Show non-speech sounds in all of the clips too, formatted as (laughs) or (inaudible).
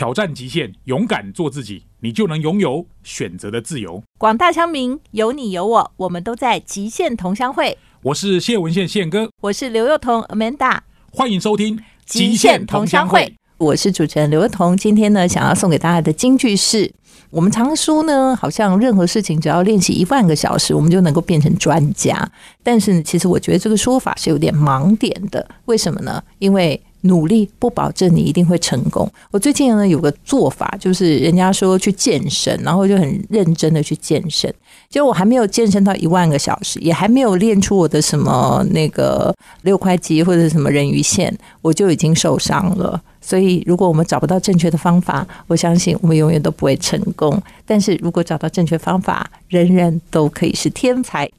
挑战极限，勇敢做自己，你就能拥有选择的自由。广大乡民，有你有我，我们都在极限同乡会。我是谢文宪宪哥，我是刘幼彤 Amanda，欢迎收听《极限同乡会》。我是主持人刘幼彤，今天呢，想要送给大家的金句是：我们常说呢，好像任何事情只要练习一万个小时，我们就能够变成专家。但是，其实我觉得这个说法是有点盲点的。为什么呢？因为努力不保证你一定会成功。我最近呢有个做法，就是人家说去健身，然后就很认真的去健身。结果我还没有健身到一万个小时，也还没有练出我的什么那个六块肌或者什么人鱼线，我就已经受伤了。所以，如果我们找不到正确的方法，我相信我们永远都不会成功。但是如果找到正确方法，人人都可以是天才。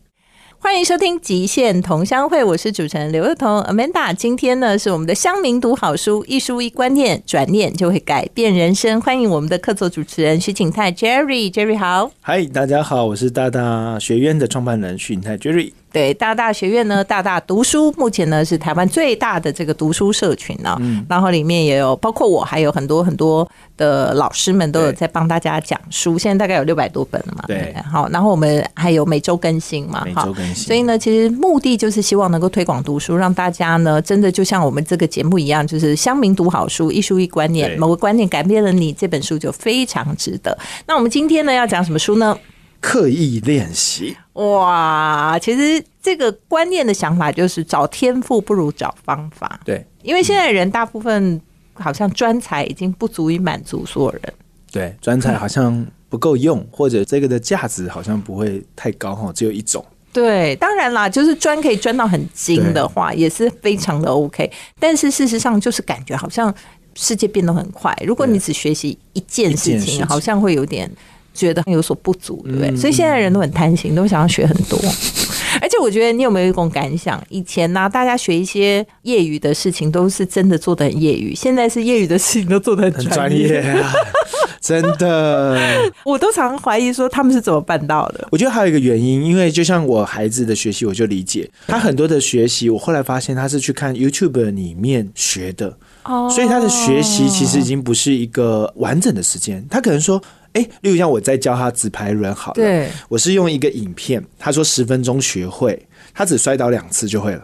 欢迎收听《极限同乡会》，我是主持人刘幼彤 Amanda。今天呢是我们的乡民读好书，一书一观念，转念就会改变人生。欢迎我们的客座主持人徐景泰 Jerry，Jerry 好。嗨，大家好，我是大大学院的创办人徐景泰 Jerry。对大大学院呢，大大读书目前呢是台湾最大的这个读书社群呢，然后里面也有包括我，还有很多很多的老师们都有在帮大家讲书，现在大概有六百多本了嘛。对，好，然后我们还有每周更新嘛，每周更新。所以呢，其实目的就是希望能够推广读书，让大家呢真的就像我们这个节目一样，就是乡民读好书，一书一观念，某个观念改变了你，这本书就非常值得。那我们今天呢要讲什么书呢？刻意练习哇，其实这个观念的想法就是找天赋不如找方法。对，因为现在人大部分好像专才已经不足以满足所有人。对，专才好像不够用，或者这个的价值好像不会太高哈，只有一种。对，当然啦，就是专可以专到很精的话，也是非常的 OK。但是事实上，就是感觉好像世界变得很快，如果你只学习一件事情，好像会有点。觉得有所不足，对不对？所以现在人都很贪心，都想要学很多。(laughs) 而且我觉得你有没有一种感想？以前呢，大家学一些业余的事情，都是真的做的很业余；现在是业余的事情都做的很专业。(laughs) 真的，我都常怀疑说他们是怎么办到的。我觉得还有一个原因，因为就像我孩子的学习，我就理解他很多的学习。我后来发现他是去看 YouTube 里面学的，哦，所以他的学习其实已经不是一个完整的时间。他可能说。哎，例如像我在教他直排轮，好了，对，我是用一个影片，他说十分钟学会，他只摔倒两次就会了，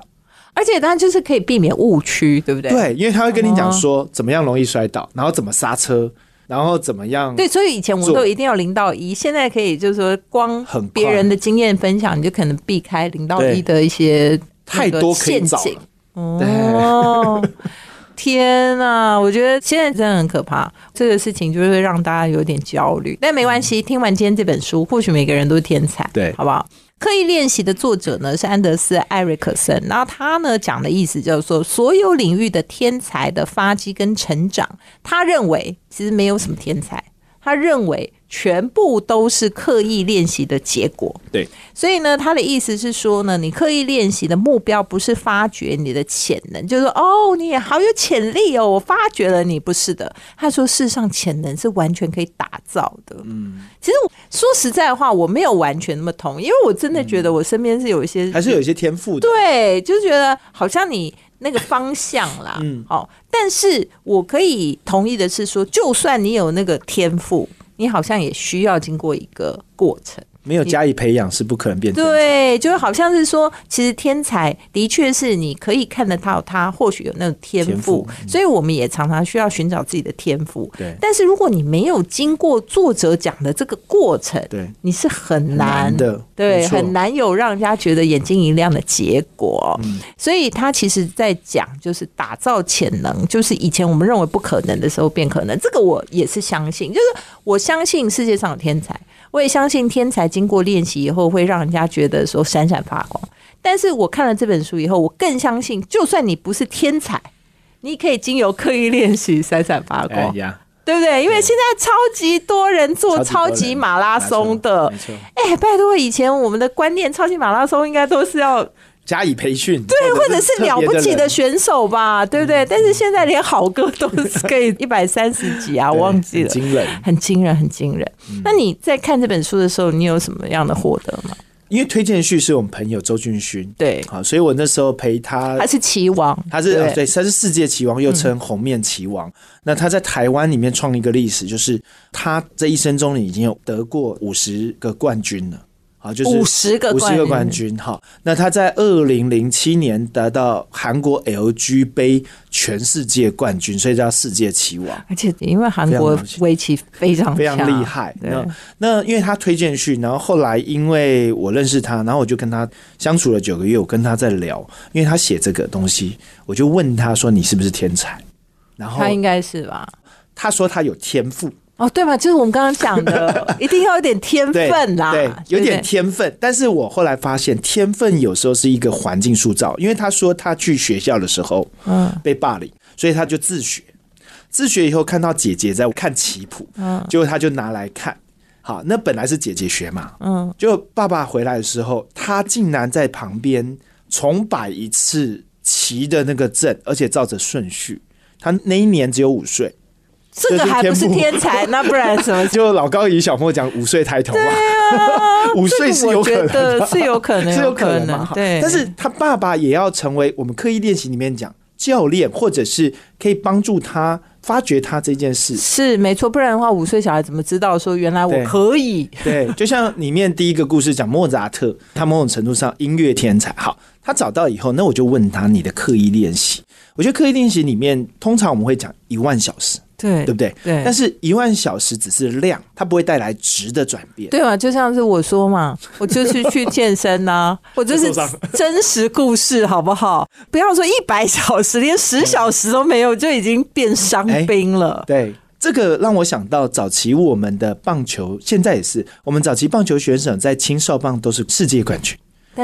而且他就是可以避免误区，对不对？对，因为他会跟你讲说怎么样容易摔倒，然后怎么刹车，然后怎么样。对，所以以前我们都一定要零到一，现在可以就是说光别人的经验分享，你就可能避开零到一的一些太多陷阱哦。天呐，我觉得现在真的很可怕，这个事情就会让大家有点焦虑。但没关系，听完今天这本书，或许每个人都是天才，对，好不好？刻意练习的作者呢是安德斯·艾瑞克森，然后他呢讲的意思就是说，所有领域的天才的发迹跟成长，他认为其实没有什么天才，他认为。全部都是刻意练习的结果。对，所以呢，他的意思是说呢，你刻意练习的目标不是发掘你的潜能，就是说，哦，你也好有潜力哦，我发掘了你，不是的。他说，世上潜能是完全可以打造的。嗯，其实说实在话，我没有完全那么同，因为我真的觉得我身边是有一些，还是有一些天赋的。对，就是觉得好像你那个方向啦，嗯，好，但是我可以同意的是说，就算你有那个天赋。你好像也需要经过一个过程。没有加以培养是不可能变成。对，就好像是说，其实天才的确是你可以看得到他或许有那种天赋，所以我们也常常需要寻找自己的天赋。对，但是如果你没有经过作者讲的这个过程，对，你是很难的，对，很难有让人家觉得眼睛一亮的结果。所以他其实在讲，就是打造潜能，就是以前我们认为不可能的时候变可能。这个我也是相信，就是我相信世界上有天才。我也相信天才经过练习以后会让人家觉得说闪闪发光。但是我看了这本书以后，我更相信，就算你不是天才，你可以经由刻意练习闪闪发光，对不对？因为现在超级多人做超级马拉松的，哎，拜托，以前我们的观念，超级马拉松应该都是要。加以培训，对，或者是了不起的选手吧，对不对？但是现在连好歌都是可以一百三十几啊，(laughs) 我忘记了，惊人，很惊人，很惊人。那你在看这本书的时候，你有什么样的获得吗？因为推荐序是我们朋友周俊勋，对，好，所以我那时候陪他他，是棋王，他是对对，他是世界棋王，又称红面棋王。那他在台湾里面创一个历史，就是他这一生中已经有得过五十个冠军了。好，就是50个五十个冠冠军。哈，那他在二零零七年得到韩国 LG 杯全世界冠军，所以叫世界棋王。而且因为韩国围棋非常非常厉害。那那因为他推荐去，然后后来因为我认识他，然后我就跟他相处了九个月，我跟他在聊，因为他写这个东西，我就问他说：“你是不是天才？”然后他应该是吧？他说他有天赋，哦，对嘛？就是我们刚刚讲的，(laughs) 一定要有点天分啦，对，有点天分。但是我后来发现，天分有时候是一个环境塑造，因为他说他去学校的时候，嗯被霸凌，所以他就自学。自学以后看到姐姐在看棋谱，嗯结果他就拿来看。好，那本来是姐姐学嘛，嗯，就爸爸回来的时候，他竟然在旁边重摆一次棋的那个阵，而且照着顺序。他那一年只有五岁，这个还不是天才，那不然什么？(laughs) 就老高与小莫讲五岁抬头嘛，(laughs) 五岁是有可能的，是有可能，(laughs) 是有可可能嘛？对。但是他爸爸也要成为我们刻意练习里面讲教练，或者是可以帮助他发掘他这件事。是没错，不然的话，五岁小孩怎么知道说原来我可以？对，就像里面第一个故事讲莫扎特，他某种程度上音乐天才。好，他找到以后，那我就问他你的刻意练习。我觉得刻意练习里面，通常我们会讲一万小时，对对不对？对但是一万小时只是量，它不会带来值的转变。对嘛？就像是我说嘛，(laughs) 我就是去健身呐、(laughs) 我就是真实故事，好不好？不要说一百小时，连十小时都没有，就已经变伤兵了。对，这个让我想到早期我们的棒球，现在也是，我们早期棒球选手在青少棒都是世界冠军，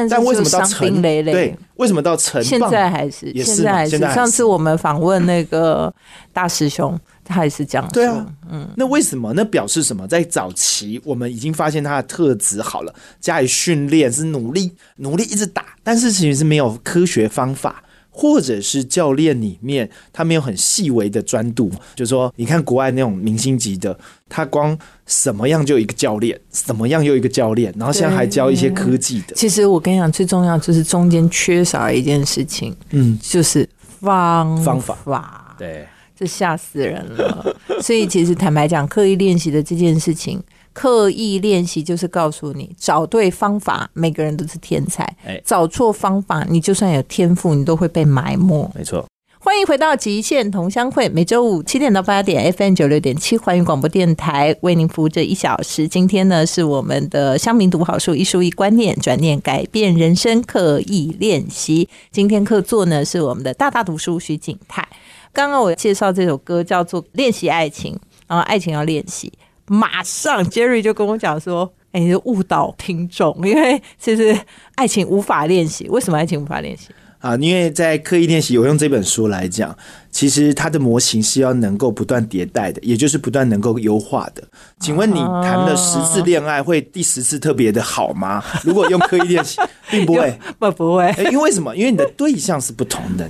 但为什么伤到成兵累累？对，为什么到成现在还是，也是现在还是。上次我们访问那个大师兄，他也是这样说。对啊，嗯，那为什么？那表示什么？在早期我们已经发现他的特质好了，加以训练是努力努力一直打，但是其实是没有科学方法。或者是教练里面他没有很细微的专注，就是说，你看国外那种明星级的，他光什么样就一个教练，什么样又一个教练，然后现在还教一些科技的，其实我跟你讲，最重要就是中间缺少一件事情，嗯，就是方方法法。对，这吓死人了。所以其实坦白讲，刻意练习的这件事情，刻意练习就是告诉你，找对方法，每个人都是天才；哎找错方法，你就算有天赋，你都会被埋没。没错，欢迎回到极限同乡会，每周五七点到八点，FM 九六点七环宇广播电台为您服务这一小时。今天呢是我们的乡民读好书，一书一观念，转念改变人生，刻意练习。今天客座呢是我们的大大读书徐景泰。刚刚我介绍这首歌叫做《练习爱情》，然后爱情要练习，马上 Jerry 就跟我讲说。哎，你就误导听众，因为其实爱情无法练习。为什么爱情无法练习？啊，因为在刻意练习，我用这本书来讲，其实它的模型是要能够不断迭代的，也就是不断能够优化的。请问你谈了十次恋爱，会第十次特别的好吗？如果用刻意练习，并不会。(laughs) 不不会，哎，因为什么？因为你的对象是不同的，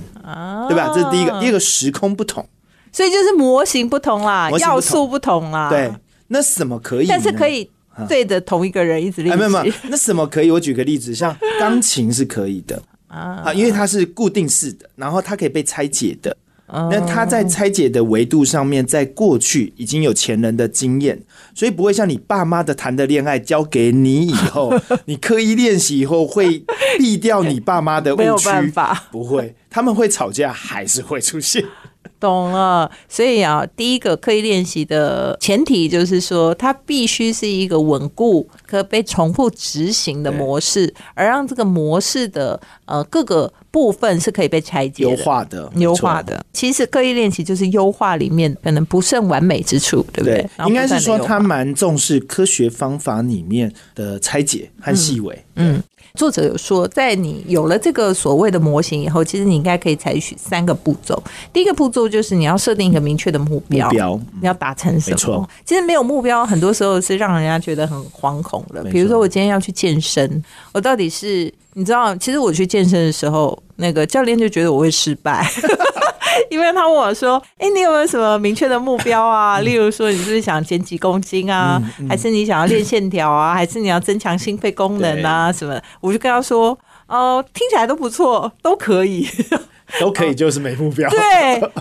对吧？这是第一个，第二个时空不同，所以就是模型不同啦，要素不同啦。对。那什么可以呢？但是可以对着同一个人一直练哎，习。没有没有，那什么可以？我举个例子，像钢琴是可以的啊，因为它是固定式的，然后它可以被拆解的。那它在拆解的维度上面，在过去已经有前人的经验，所以不会像你爸妈的谈的恋爱交给你以后，(laughs) 你刻意练习以后会避掉你爸妈的误区。(laughs) 没有办法，不会，他们会吵架，还是会出现。(laughs) 懂了，所以啊，第一个刻意练习的前提就是说，它必须是一个稳固、可被重复执行的模式，而让这个模式的呃各个部分是可以被拆解、优化的、优化的。其实刻意练习就是优化里面可能不甚完美之处，对不对？对，应该是说他蛮重视科学方法里面的拆解和细微。嗯。作者有说，在你有了这个所谓的模型以后，其实你应该可以采取三个步骤。第一个步骤就是你要设定一个明确的目标，目标你要达成什么没错？其实没有目标，很多时候是让人家觉得很惶恐的。比如说，我今天要去健身，我到底是你知道？其实我去健身的时候，那个教练就觉得我会失败。(laughs) 因为他问我说：“哎、你有没有什么明确的目标啊？例如说，你是不是想减几公斤啊？还是你想要练线条啊？还是你要增强心肺功能啊？什么？”我就跟他说：“哦、听起来都不错，都可以。”都可以，就是没目标。对，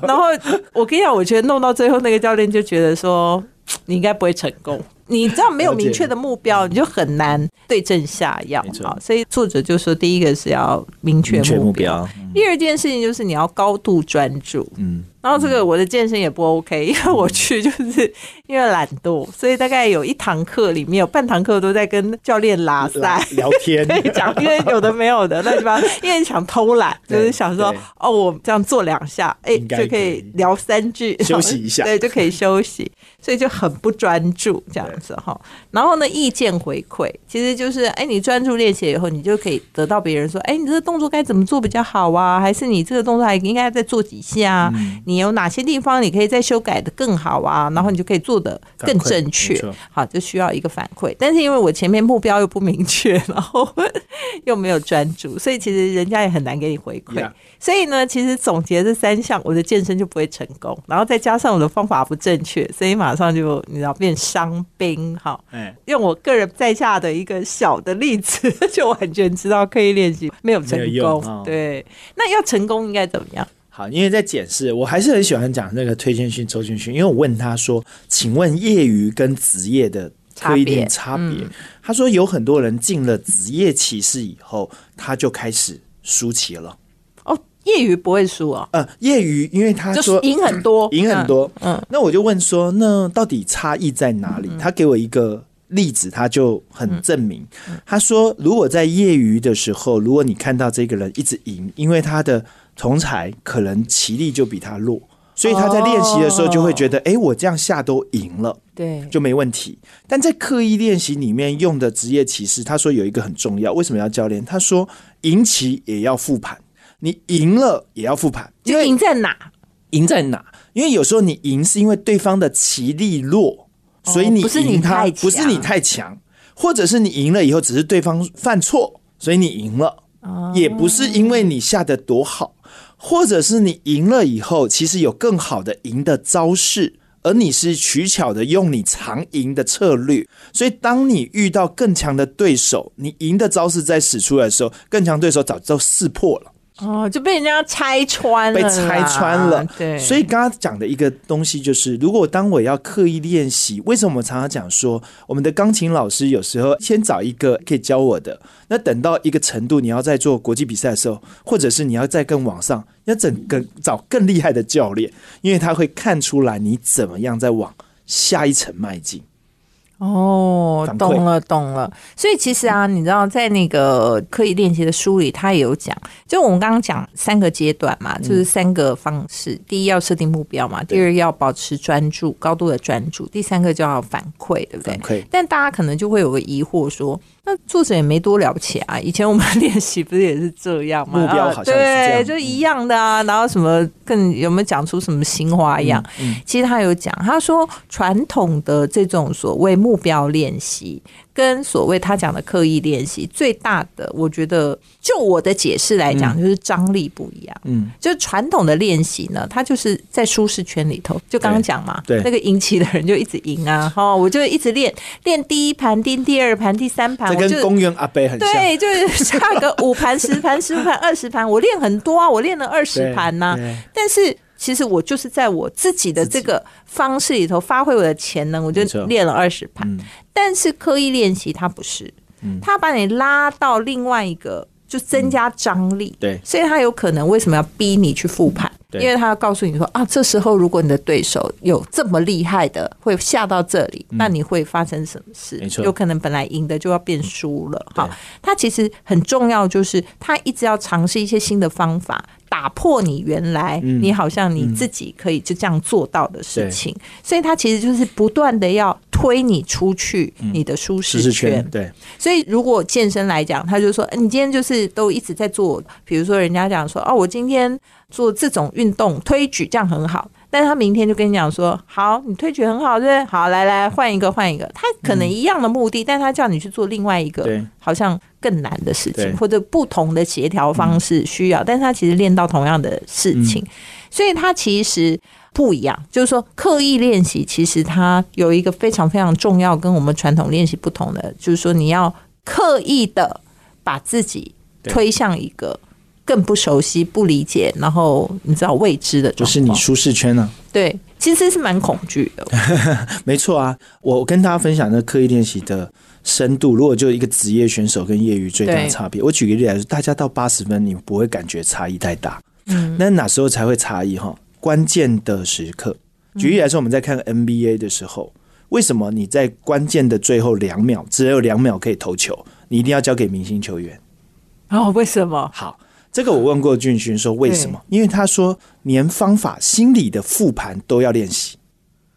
然后我跟你讲，我觉得弄到最后，那个教练就觉得说，你应该不会成功。你知道没有明确的目标，你就很难对症下药啊。所以作者就说，第一个是要明确目标，第二件事情就是你要高度专注。嗯，然后这个我的健身也不 OK，因为我去就是因为懒惰，所以大概有一堂课里面有半堂课都在跟教练拉塞。聊天，(laughs) 对，讲因为有的没有的，那地方 (laughs) 因为想偷懒，就是想说哦，我这样做两下，哎，就可以聊三句，休息一下。(laughs) 对，就可以休息，所以就很不专注这样子哈。然后呢，意见回馈其实就是，哎，你专注练习以后，你就可以得到别人说，哎，你这个动作该怎么做比较好啊？还是你这个动作还应该再做几下？啊？嗯。你有哪些地方你可以再修改的更好啊？然后你就可以做的更正确。(laughs) 好，就需要一个反馈。但是因为我前面目标又不明确，然后又没有专注，所以其实人家也很难给你回馈。Yeah 所以呢，其实总结这三项，我的健身就不会成功。然后再加上我的方法不正确，所以马上就你知道变伤兵。好，哎，用我个人在下的一个小的例子，(laughs) 就完全知道刻意练习没有成功。哦对，那要成功应该怎么样？好，因为在检视，我还是很喜欢讲那个推荐训、抽签训，因为我问他说：“请问业余跟职业的刻意练差别？”他说有很多人进了职业骑士以后，他就开始输棋了。哦，业余不会输哦，呃，业余，因为他就赢很多，(clears throat) 赢很多，嗯那我就问说，那到底差异在哪里？他给我一个例子，他就很证明。他说，如果在业余的时候，如果你看到这个人一直赢，因为他的同才可能棋力就比他弱，所以他在练习的时候就会觉得，哎、我这样下都赢了。对，就没问题。但在刻意练习里面用的职业棋士，他说有一个很重要，为什么要教练？他说赢棋也要复盘，你赢了也要复盘，因就为赢在哪？赢在哪？因为有时候你赢是因为对方的棋力弱，所以你不是赢他不是你太强，或者是你赢了以后只是对方犯错，所以你赢了，也不是因为你下的多好，或者是你赢了以后其实有更好的赢的招式。而你是取巧的用你常赢的策略，所以当你遇到更强的对手，你赢的招式在使出来的时候，更强对手早就识破了。哦，就被人家拆穿了被，拆穿了。对，所以刚刚讲的一个东西就是，如果当我要刻意练习，为什么我们常常讲说，我们的钢琴老师有时候先找一个可以教我的，那等到一个程度，你要在做国际比赛的时候，或者是你要再更往上，要整个找更厉害的教练，因为他会看出来你怎么样在往下一层迈进。哦懂了，懂了。所以其实啊，你知道，在那个刻意练习的书里，他也有讲，就我们刚刚讲三个阶段嘛，就是三个方式。第一要设定目标嘛，第二要保持专注，高度的专注，第三个就要反馈，对不对反？馈但大家可能就会有个疑惑说，那作者也没多了不起啊，以前我们练习不是也是这样吗？啊目标好像是这样对，就一样的啊。然后什么更有没有讲出什么新花样？嗯其实他有讲，他说传统的这种所谓目标练习，跟所谓他讲的刻意练习，最大的我觉得，就我的解释来讲，就是张力不一样。嗯，就传统的练习呢，它就是在舒适圈里头，就刚刚讲嘛，对。那个赢棋的人就一直赢啊，(laughs) 哈，我就一直练练第一盘、练第二盘、第三盘，就跟公园阿伯很像。对，就是下个五盘、十盘、十五盘、二十盘，我练很多啊，我练了二十对盘呐、但是其实我就是在我自己的这个方式里头发挥我的潜能，我就练了二十盘。嗯但是刻意练习它不是，它把你拉到另外一个，就增加张力。对所以他有可能为什么要逼你去复盘？因为他要告诉你说啊，这时候如果你的对手有这么厉害的，会下到这里，那你会发生什么事？嗯没错有可能本来赢的就要变输了。对好，他其实很重要，就是他一直要尝试一些新的方法，打破你原来嗯你好像你自己可以就这样做到的事情。所以他其实就是不断的要推你出去你的舒适圈圈。对，所以如果健身来讲，他就说，哎你今天就是都一直在做，比如说人家讲说，哦，我今天做这种运动推举，这样很好。但是他明天就跟你讲说，好，你推举很好，对不对？好，来来换一个，换一个。他可能一样的目的，但他叫你去做另外一个，好像更难的事情，或者不同的协调方式需要，但是他其实练到同样的事情，所以他其实不一样。就是说，刻意练习其实它有一个非常非常重要，跟我们传统练习不同的，就是说你要刻意的把自己推向一个更不熟悉、不理解，然后你知道未知的就是你舒适圈呢、对，其实是蛮恐惧的。(laughs) 没错啊，我跟大家分享的刻意练习的深度，如果就一个职业选手跟业余最大的差别，我举个例来说，大家到八十分，你不会感觉差异太大。嗯，那哪时候才会差异哈？关键的时刻，举例来说，我们在看 NBA 的时候，为什么你在关键的最后两秒，只有两秒可以投球，你一定要交给明星球员？哦，为什么？好，这个我问过俊勋说为什么？因为他说连方法、心理的复盘都要练习，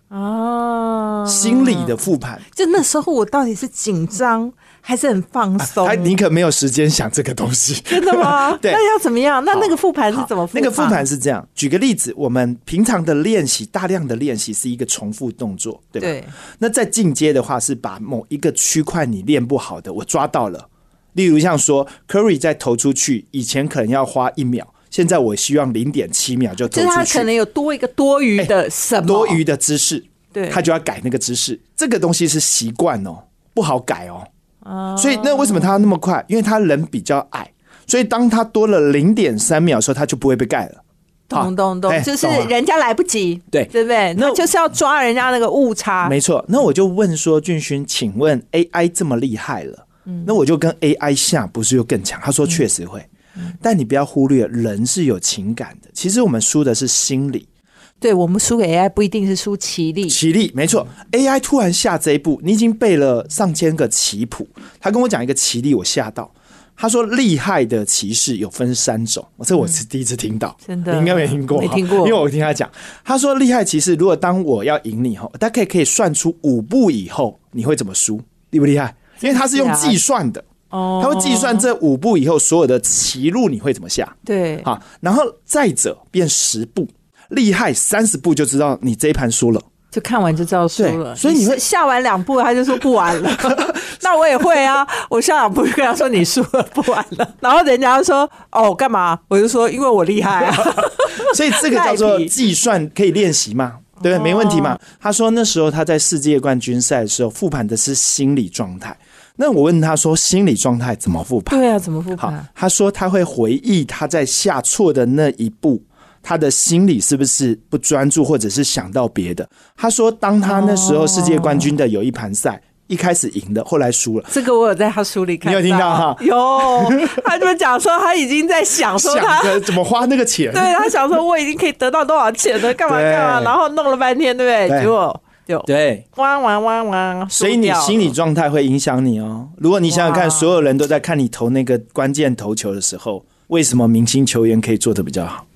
哦，心理的复盘。就那时候我到底是紧张还是很放松？他你可没有时间想这个东西。真的吗？(laughs) 对那要怎么样？那那个复盘是怎么复那个复盘？是这样，举个例子，我们平常的练习，大量的练习是一个重复动作，对吧？对，那在进阶的话，是把某一个区块你练不好的，我抓到了。例如像说，Curry 在投出去以前可能要花一秒，现在我希望零点七秒就投就是他，可能有多一个多余的什么多余的姿势，对他就要改那个姿势。这个东西是习惯哦，不好改哦。所以那为什么他那么快？因为他人比较矮，所以当他多了零点三秒的时候，他就不会被盖了。懂懂懂哎，就是人家来不及，对对不对？那那就是要抓人家那个误差。没错，那我就问说，俊勋，请问 AI 这么厉害了，那我就跟 AI 下，不是又更强？他说确实会，但你不要忽略人是有情感的。其实我们输的是心理、对我们输给 AI 不一定是输棋力，棋力，没错。AI 突然下这一步，你已经背了上千个棋谱，他跟我讲一个棋力，我吓到。他说厉害的骑士有分三种，这我是第一次听到，真的你应该没听过，没听过因为我听他讲，他说厉害骑士，如果当我要赢你后，大概可以算出五步以后你会怎么输，厉不厉害？因为他是用计算的，哦他会计算这五步以后所有的棋路你会怎么下，对，好，然后再者变十步，厉害三十步就知道你这一盘输了。就看完就知道输了。所以你会下完两步，他就说不玩了。(laughs) 那我也会啊，我下两步就跟他说你输了，不玩了。然后人家说哦干嘛？我就说因为我厉害啊。(laughs) 所以这个叫做计算可以练习嘛，对？没问题嘛。他说那时候他在世界冠军赛的时候复盘的是心理状态。那我问他说心理状态怎么复盘？对啊，怎么复盘？，他说他会回忆他在下错的那一步，他的心里是不是不专注，或者是想到别的？他说，当他那时候世界冠军的有一盘赛，一开始赢的，后来输了，这个我有在他书里看你有听到哈有，他就讲说他已经在想说他想怎么花那个钱。对他想说我已经可以得到多少钱了，干嘛干嘛，然后弄了半天，对不对？对结果就对，哇哇哇哇，所以你心理状态会影响你哦。如果你想想看，所有人都在看你投那个关键投球的时候，为什么明星球员可以做的比较好？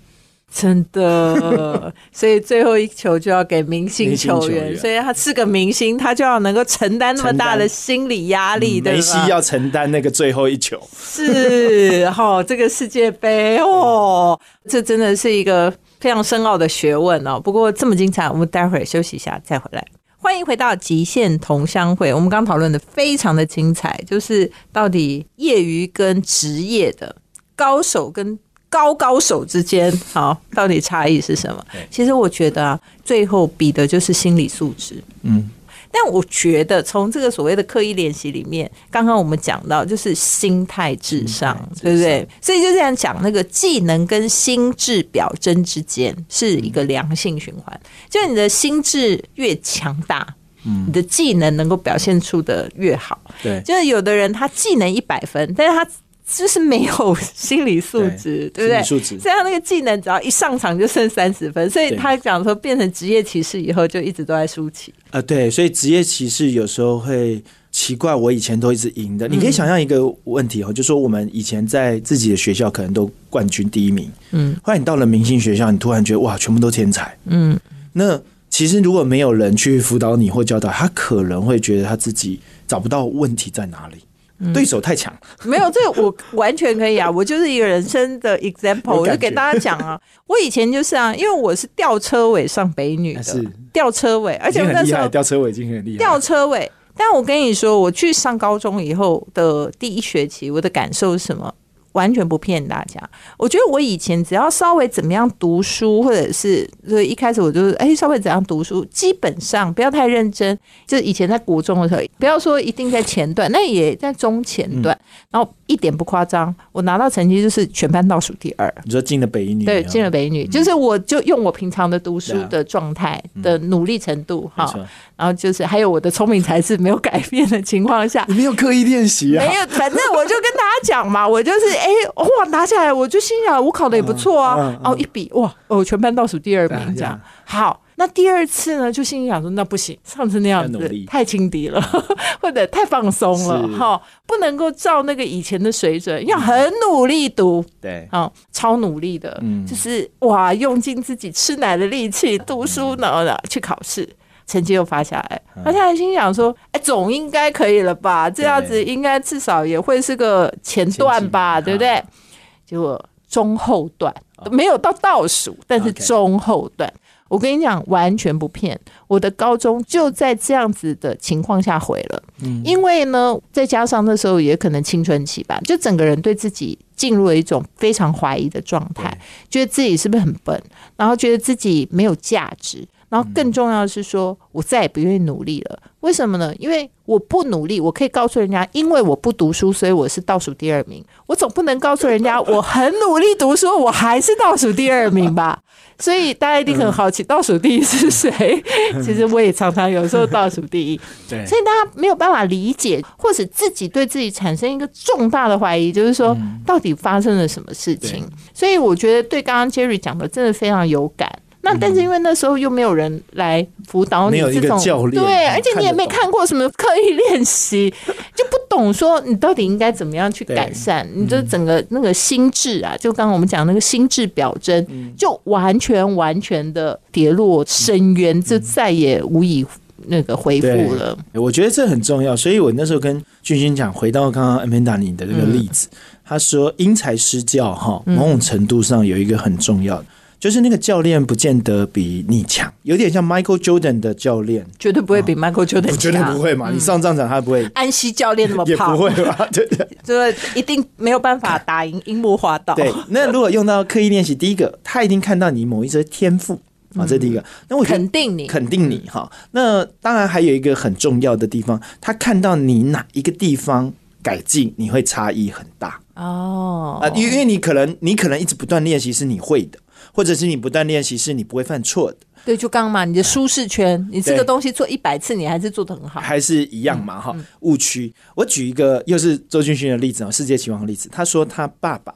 真的，(laughs) 所以最后一球就要给明星球员，球员所以他是个明星，他就要能够承担那么大的心理压力，对？梅西要承担那个最后一球。是哈、这个世界杯哦，这真的是一个非常深奥的学问哦。不过这么精彩，我们待会儿休息一下再回来。欢迎回到极限同乡会，我们刚讨论的非常的精彩，就是到底业余跟职业的高手跟高高手之间，好，到底差异是什么？其实我觉得啊，最后比的就是心理素质。嗯，但我觉得从这个所谓的刻意练习里面，刚刚我们讲到就是心态至上，对不对？所以就这样讲，那个技能跟心智表征之间是一个良性循环，就你的心智越强大。你的技能能够表现出的越好，对就是有的人他技能一百分，但是他就是没有心理素质，对不对？这样那个技能只要一上场就剩三十分，所以他讲说变成职业骑士以后就一直都在输棋。啊，对，所以职业骑士有时候会奇怪，我以前都一直赢的。你可以想象一个问题哦，就说我们以前在自己的学校可能都冠军第一名，嗯，后来你到了明星学校，你突然觉得哇，全部都天才，嗯，那其实如果没有人去辅导你或教导，他可能会觉得他自己找不到问题在哪里。对手太强。没有这个我完全可以啊，(laughs) 我就是一个人生的 example，我就给大家讲啊，(laughs) 我以前就是啊，因为我是吊车尾上北女的是，吊车尾，而且很厉害，我那时候吊车尾已经很厉害。吊车尾。但我跟你说，我去上高中以后的第一学期，我的感受是什么？完全不骗大家。我觉得我以前只要稍微怎么样读书，或者是就是一开始我就是哎稍微怎样读书，基本上不要太认真。就以前在国中的时候，不要说一定在前段，那也在中前段，然后一点不夸张，我拿到成绩就是全班倒数第二。你说进了北一女，对，进了北一女，就是我就用我平常的读书的状态的努力程度哈然后就是还有我的聪明才智没有改变的情况下，你没有刻意练习啊没。有，反正我就跟大家讲嘛，我就是哎、哇拿下来，我就心想我考的也不错啊，嗯嗯嗯。然后一比哇，哦全班倒数第二名这样。好，那第二次呢，就心里想说那不行，上次那样子太轻敌了，(laughs) 或者太放松了是。哈，不能够照那个以前的水准，要很努力读。对，哦，超努力的，嗯。就是哇，用尽自己吃奶的力气读书呢，然后去考试，成绩又发下来。嗯他现在心想说，哎，总应该可以了吧？这样子应该至少也会是个前段吧，对不对？结果中后段没有到倒数，但是中后段。我跟你讲，完全不骗。我的高中就在这样子的情况下毁了，因为呢，再加上那时候也可能青春期吧，就整个人对自己进入了一种非常怀疑的状态，觉得自己是不是很笨，然后觉得自己没有价值，然后更重要的是说，我再也不愿意努力了。为什么呢？因为我不努力，我可以告诉人家，因为我不读书，所以我是倒数第二名。我总不能告诉人家，(laughs) 我很努力读书，我还是倒数第二名吧？(laughs) 所以大家一定很好奇，倒数第一是谁？(laughs) 其实我也常常有时候倒数第一。对所以大家没有办法理解，或者自己对自己产生一个重大的怀疑，就是说到底发生了什么事情。所以我觉得对刚刚 Jerry 讲的真的非常有感。那但是因为那时候又没有人来辅导你这种教练对，而且你也没看过什么刻意练习，就不懂说你到底应该怎么样去改善你这整个那个心智啊，就刚刚我们讲那个心智表征，嗯。就完全完全的跌落深渊，就再也无以那个恢复了。我觉得这很重要，所以我那时候跟俊勋讲，回到刚刚 Amanda 你的这个例子，他说因材施教哈，某种程度上有一个很重要的，就是那个教练不见得比你强，有点像 Michael Jordan 的教练，绝对不会比 Michael Jordan 强绝对不会嘛，你上战场他不会，安西教练那么 (laughs) 也不，会吧？对对这一定没有办法打赢樱木花道。对。那如果用到刻意练习，第一个他一定看到你某一些天赋啊，这第一个。那我肯定你，肯定你哈。那当然还有一个很重要的地方，他看到你哪一个地方改进，你会差异很大哦啊、因因为你可能你可能一直不断练习是你会的，或者是你不断练习是你不会犯错的，对，就刚嘛，你的舒适圈，你这个东西做一百次，你还是做的很好。还是一样嘛哈。误区，我举一个又是周俊勋的例子啊，世界棋王的例子。他说他爸爸。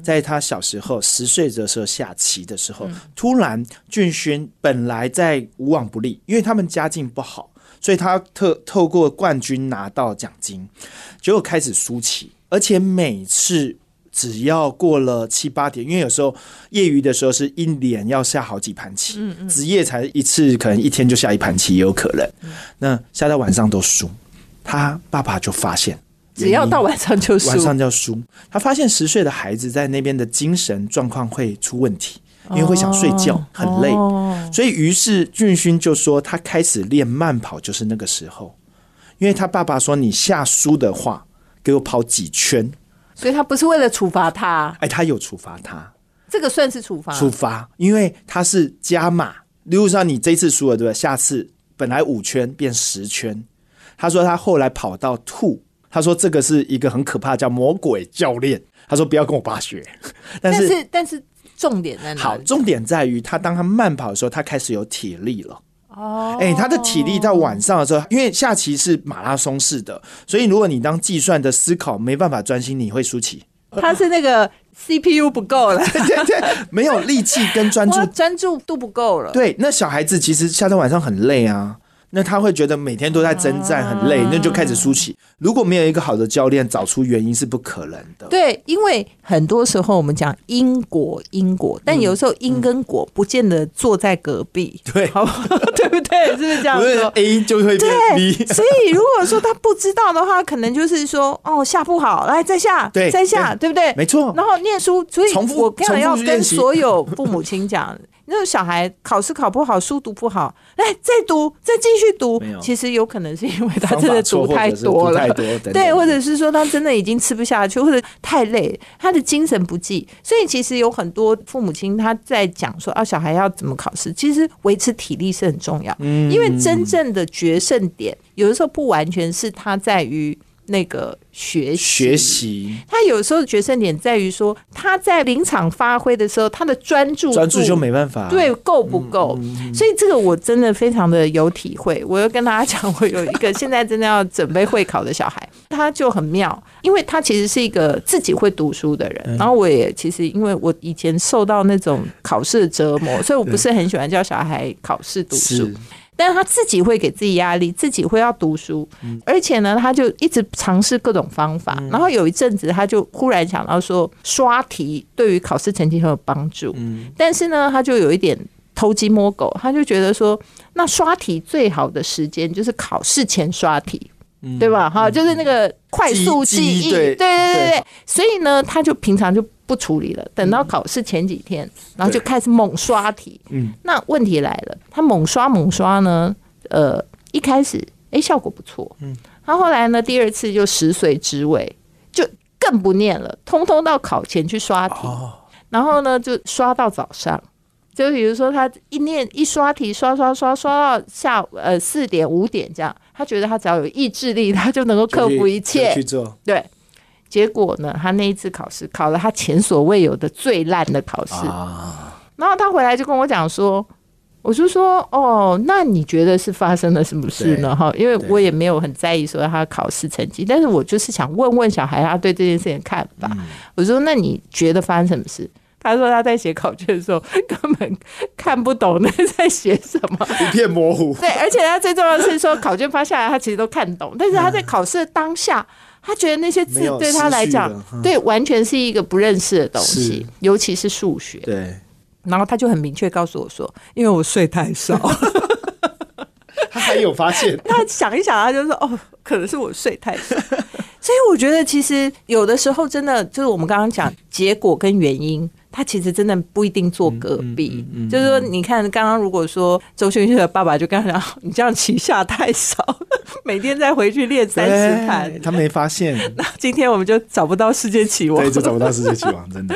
在他小时候十岁的时候下棋的时候，突然俊勋本来在无往不利，因为他们家境不好，所以他特透过冠军拿到奖金，结果开始输棋，而且每次只要过了七八点，因为有时候业余的时候是一连要下好几盘棋，职业才一次可能一天就下一盘棋也有可能，那下到晚上都输，他爸爸就发现。只要到晚上就输晚，上就要输。他发现十岁的孩子在那边的精神状况会出问题，因为会想睡觉，哦很累。哦所以于是俊勋就说，他开始练慢跑就是那个时候，因为他爸爸说，你下输的话，给我跑几圈。所以他不是为了处罚他，哎，他有处罚他，这个算是处罚。处罚，因为他是加码。例如说，你这次输了，对不对？下次本来五圈变十圈。他说他后来跑到吐，他说这个是一个很可怕，叫魔鬼教练。他说不要跟我爸学，但 (laughs) 但是是但是重点在哪好，里？重点在于他当他慢跑的时候，他开始有体力了。哦，哎、他的体力到晚上的时候，因为下棋是马拉松式的，所以如果你当计算的思考没办法专心，你会输棋。他是那个 CPU 不够了，对对，(laughs) 没有力气跟专注，专注度不够了。对，那小孩子其实下到晚上很累啊。那他会觉得每天都在征战很累，那就开始输起。如果没有一个好的教练，找出原因是不可能的。对，因为很多时候我们讲因果因果，但有时候因跟果不见得坐在隔壁，对，好不？(laughs) 对不对？是不是这样说？A 就会变对，B。所以如果说他不知道的话，可能就是说，哦，下不好，来再下，对再下，对不对？没错然后念书，所以重复我刚才要跟所有父母亲讲，那种小孩考试考不好，书读不好，来再读，再继续读其实有可能是因为他真的读太多了，太多，等等。对，或者是说他真的已经吃不下去，或者太累，他的精神不济，所以其实有很多父母亲他在讲说啊，小孩要怎么考试，其实维持体力是很重要，嗯。因为真正的决胜点有的时候不完全是他在于那个学习学。习他有时候决胜点在于说，他在临场发挥的时候，他的专注专注就没办法。对，够不够？所以这个我真的非常的有体会。我又跟大家讲，我有一个现在真的要准备会考的小孩，他就很妙，因为他其实是一个自己会读书的人。然后我也其实因为我以前受到那种考试的折磨，所以我不是很喜欢教小孩考试读书是。但是他自己会给自己压力，自己会要读书，而且呢，他就一直尝试各种方法。然后有一阵子，他就忽然想到说，刷题对于考试成绩很有帮助。但是呢，他就有一点偷鸡摸狗，他就觉得说，那刷题最好的时间就是考试前刷题。对吧？哈，就是那个快速记忆，记忆对对对对对对。所以呢，他就平常就不处理了，等到考试前几天，然后就开始猛刷题。嗯，那问题来了，他猛刷猛刷呢，呃，一开始哎效果不错，嗯，他后来呢第二次就食髓知味，就更不念了，通通到考前去刷题，哦，然后呢就刷到早上。就比如说，他一念一刷题，刷刷刷刷到下午呃四点五点这样，他觉得他只要有意志力，(laughs) 他就能够克服一切就去。做。对，结果呢，他那一次考试考了他前所未有的最烂的考试，啊，然后他回来就跟我讲说，我就说哦，那你觉得是发生了什么事呢？哈，因为我也没有很在意说他考试成绩，但是我就是想问问小孩他对这件事情的看法。我说那你觉得发生什么事？他说他在写考卷的时候 (laughs) 根本看不懂那 (laughs) 在写什么，一片模糊。对，而且他最重要的是说，考卷发下来他其实都看懂，但是他在考试的当下，他觉得那些字对他来讲对完全是一个不认识的东西，尤其是数学。对，然后他就很明确告诉我说，因为我睡太少。(laughs) 他还有发现，他想一想，他就说：“哦，可能是我睡太少。”所以我觉得，其实有的时候真的就是我们刚刚讲结果跟原因，他其实真的不一定坐隔壁。就是说，你看刚刚如果说周轩轩的爸爸就跟他讲：“你这样棋下太少，(laughs) 每天再回去练三十盘，(laughs) 他没发现，(laughs) 今天我们就找不到世界棋王。对，。就找不到世界棋王，真的。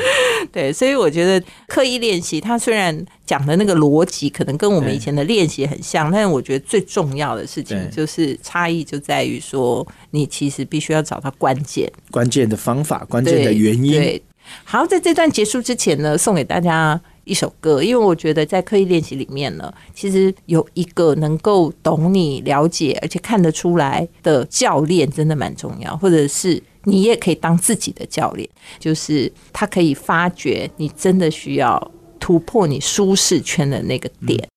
对，所以我觉得刻意练习，他虽然讲的那个逻辑可能跟我们以前的练习很像，但是我觉得最重要的事情就是差异就在于说，你其实必须要找到关键，关键的方法，关键的原因，对，好，在这段结束之前呢，送给大家一首歌，因为我觉得在刻意练习里面呢，其实有一个能够懂你、了解，而且看得出来的教练，真的蛮重要，或者是。你也可以当自己的教练，就是他可以发掘你真的需要突破你舒适圈的那个点。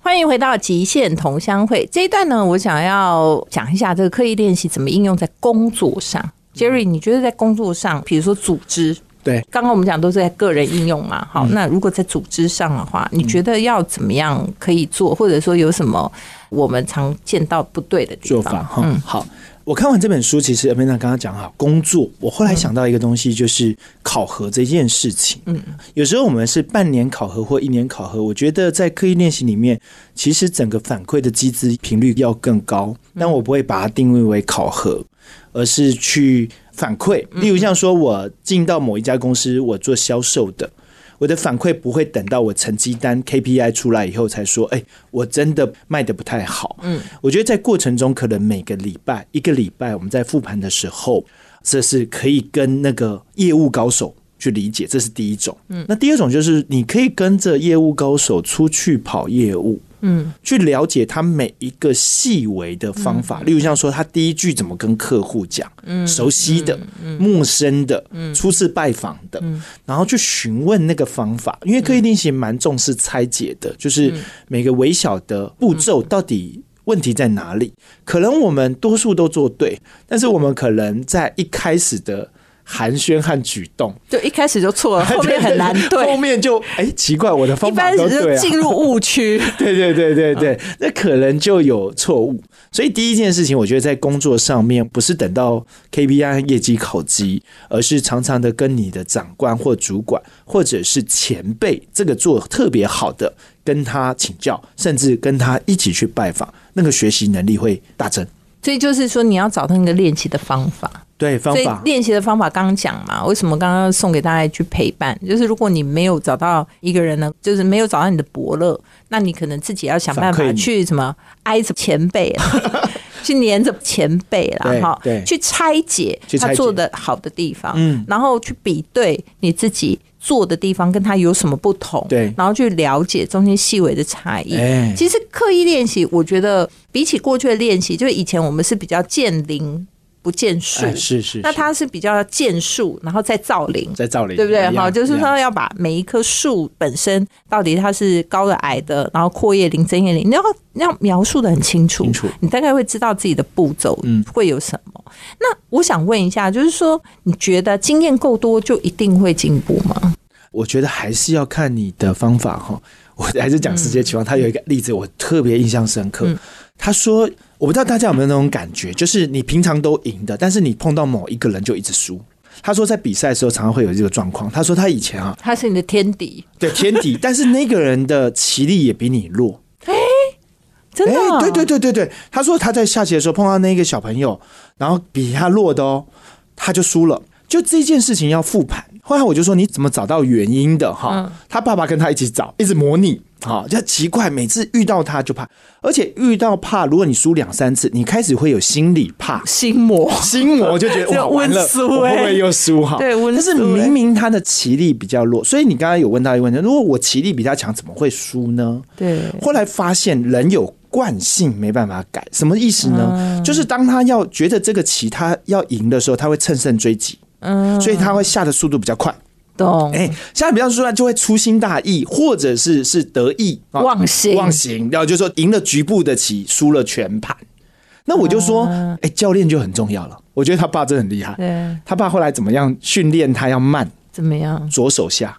欢迎回到极限同乡会这一段呢，我想要讲一下这个刻意练习怎么应用在工作上。Jerry，你觉得在工作上，比如说组织，对，刚刚我们讲都是在个人应用嘛，好，那如果在组织上的话，你觉得要怎么样可以做，或者说有什么我们常见到不对的地方？做法哈。嗯，好，我看完这本书，其实 Amanda 刚刚讲好工作，我后来想到一个东西，就是考核这件事情。嗯，有时候我们是半年考核或一年考核，我觉得在刻意练习里面，其实整个反馈的机制频率要更高，但我不会把它定位为考核，而是去反馈。例如像说我进到某一家公司，我做销售的。我的反馈不会等到我成绩单 KPI 出来以后才说，哎、我真的卖的不太好。嗯，我觉得在过程中，可能每个礼拜、一个礼拜，我们在复盘的时候，这是可以跟那个业务高手去理解，这是第一种。嗯，那第二种就是你可以跟着业务高手出去跑业务。嗯，去了解他每一个细微的方法，例如像说他第一句怎么跟客户讲，嗯，熟悉的、陌生的、初次拜访的，然后去询问那个方法，因为刻意练习蛮重视拆解的，就是每个微小的步骤到底。问题在哪里？可能我们多数都做对，但是我们可能在一开始的寒暄和举动，就一开始就错了，(laughs) 后面很难对后。面就哎、奇怪，我的方法都对啊，是进入误区，(laughs) 对对对对对，那可能就有错误。所以第一件事情，我觉得在工作上面，不是等到 KPI 和业绩考绩，而是常常的跟你的长官或主管，或者是前辈，这个做特别好的，跟他请教，甚至跟他一起去拜访，那个学习能力会大增。所以就是说你要找到那个练习的方法。对，方所以法。练习的方法刚刚讲嘛，为什么刚刚送给大家一句陪伴？就是如果你没有找到一个人呢，就是没有找到你的伯乐，那你可能自己要想办法去什么挨着前辈啊，(laughs) 去黏着前辈啦，对哈对，去拆解他做的好的地方，嗯。然后去比对你自己做的地方跟他有什么不同，对。然后去了解中间细微的差异。哎。其实刻意练习，我觉得比起过去的练习，就是以前我们是比较见林不见树，哎是是，是那它是比较见树，然后再造林，再造林，对不对？好，就是说要把每一棵树本身到底它是高的、矮的，然后阔叶林、针叶林，你要你要描述的很清楚，清楚你大概会知道自己的步骤嗯会有什么。那我想问一下，就是说，你觉得经验够多就一定会进步吗？我觉得还是要看你的方法哈。我还是讲世界期望，他有一个例子我特别印象深刻。嗯他说，我不知道大家有没有那种感觉，就是你平常都赢的，但是你碰到某一个人就一直输。他说，在比赛的时候常常会有这个状况。他说他以前啊，他是你的天敌，对天敌，(laughs) 但是那个人的棋力也比你弱。真的、啊对对对对对，他说他在下棋的时候碰到那个小朋友，然后比他弱的哦，他就输了。就这件事情要复盘。后来我就说你怎么找到原因的哈？嗯他爸爸跟他一起找，一直模拟。哈，就奇怪，每次遇到他就怕，而且遇到怕，如果你输两三次，你开始会有心理怕，心魔。心魔就觉得 (laughs) 这哇完了，我会不会又输哈？但是明明他的棋力比较弱，所以你刚刚有问到一个问题：如果我棋力比他强，怎么会输呢？对，后来发现人有惯性，没办法改。什么意思呢？嗯就是当他要觉得这个棋他要赢的时候，他会乘胜追击，嗯，所以他会下的速度比较快。懂。哎、下的比较速度就会粗心大意，或者是是得意啊忘形忘形，然后就说赢了局部的棋，输了全盘。那我就说，哎、教练就很重要了。我觉得他爸真的很厉害。对，他爸后来怎么样训练他要慢，怎么样？左手下，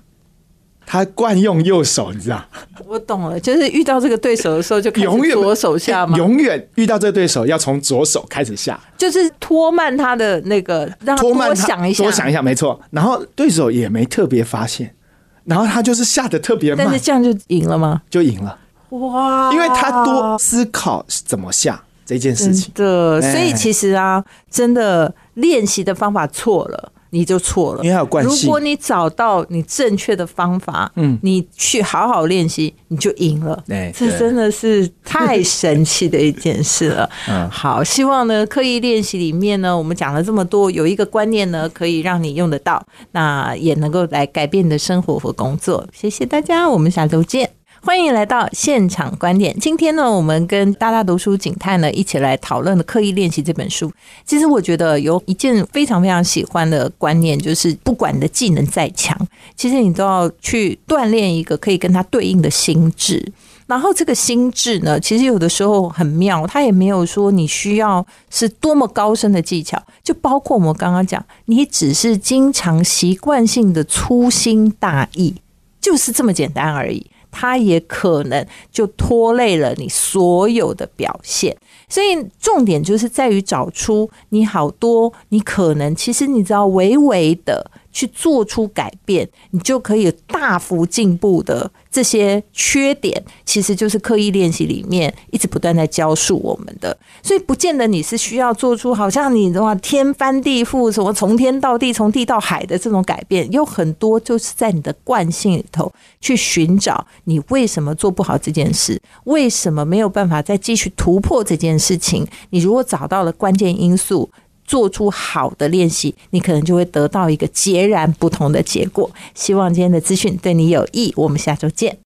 他惯用右手，你知道？我懂了，就是遇到这个对手的时候就永远左手下嘛，永远遇到这个对手要从左手开始下，就是拖慢他的那个，让他多想一下，多想一下，没错。然后对手也没特别发现，然后他就是下的特别慢但是，这样就赢了吗？就赢了，哇因为他多思考怎么下这件事情。真的，哎所以其实啊，真的练习的方法错了。你就错了，因为它有惯性如果你找到你正确的方法，嗯你去好好练习，你就赢了。哎对这真的是太神奇的一件事了。嗯好，希望呢，刻意练习里面呢，我们讲了这么多，有一个观念呢，可以让你用得到，那也能够来改变你的生活和工作。谢谢大家，我们下周见。欢迎来到现场观点。今天呢，我们跟大大读书景泰呢一起来讨论的《刻意练习》这本书。其实我觉得有一件非常非常喜欢的观念，就是不管你的技能再强，其实你都要去锻炼一个可以跟它对应的心智。然后这个心智呢，其实有的时候很妙，它也没有说你需要是多么高深的技巧，就包括我们刚刚讲，你只是经常习惯性的粗心大意，就是这么简单而已。它也可能就拖累了你所有的表现，所以重点就是在于找出你好多你可能其实你只要微微的去做出改变，你就可以大幅进步的这些缺点，其实就是刻意练习里面一直不断在教述我们的。所以不见得你是需要做出好像你的话天翻地覆，什么从天到地、从地到海的这种改变，有很多就是在你的惯性里头去寻找你为什么做不好这件事，为什么没有办法再继续突破这件事情。你如果找到了关键因素。做出好的练习，你可能就会得到一个截然不同的结果。希望今天的资讯对你有益，我们下周见。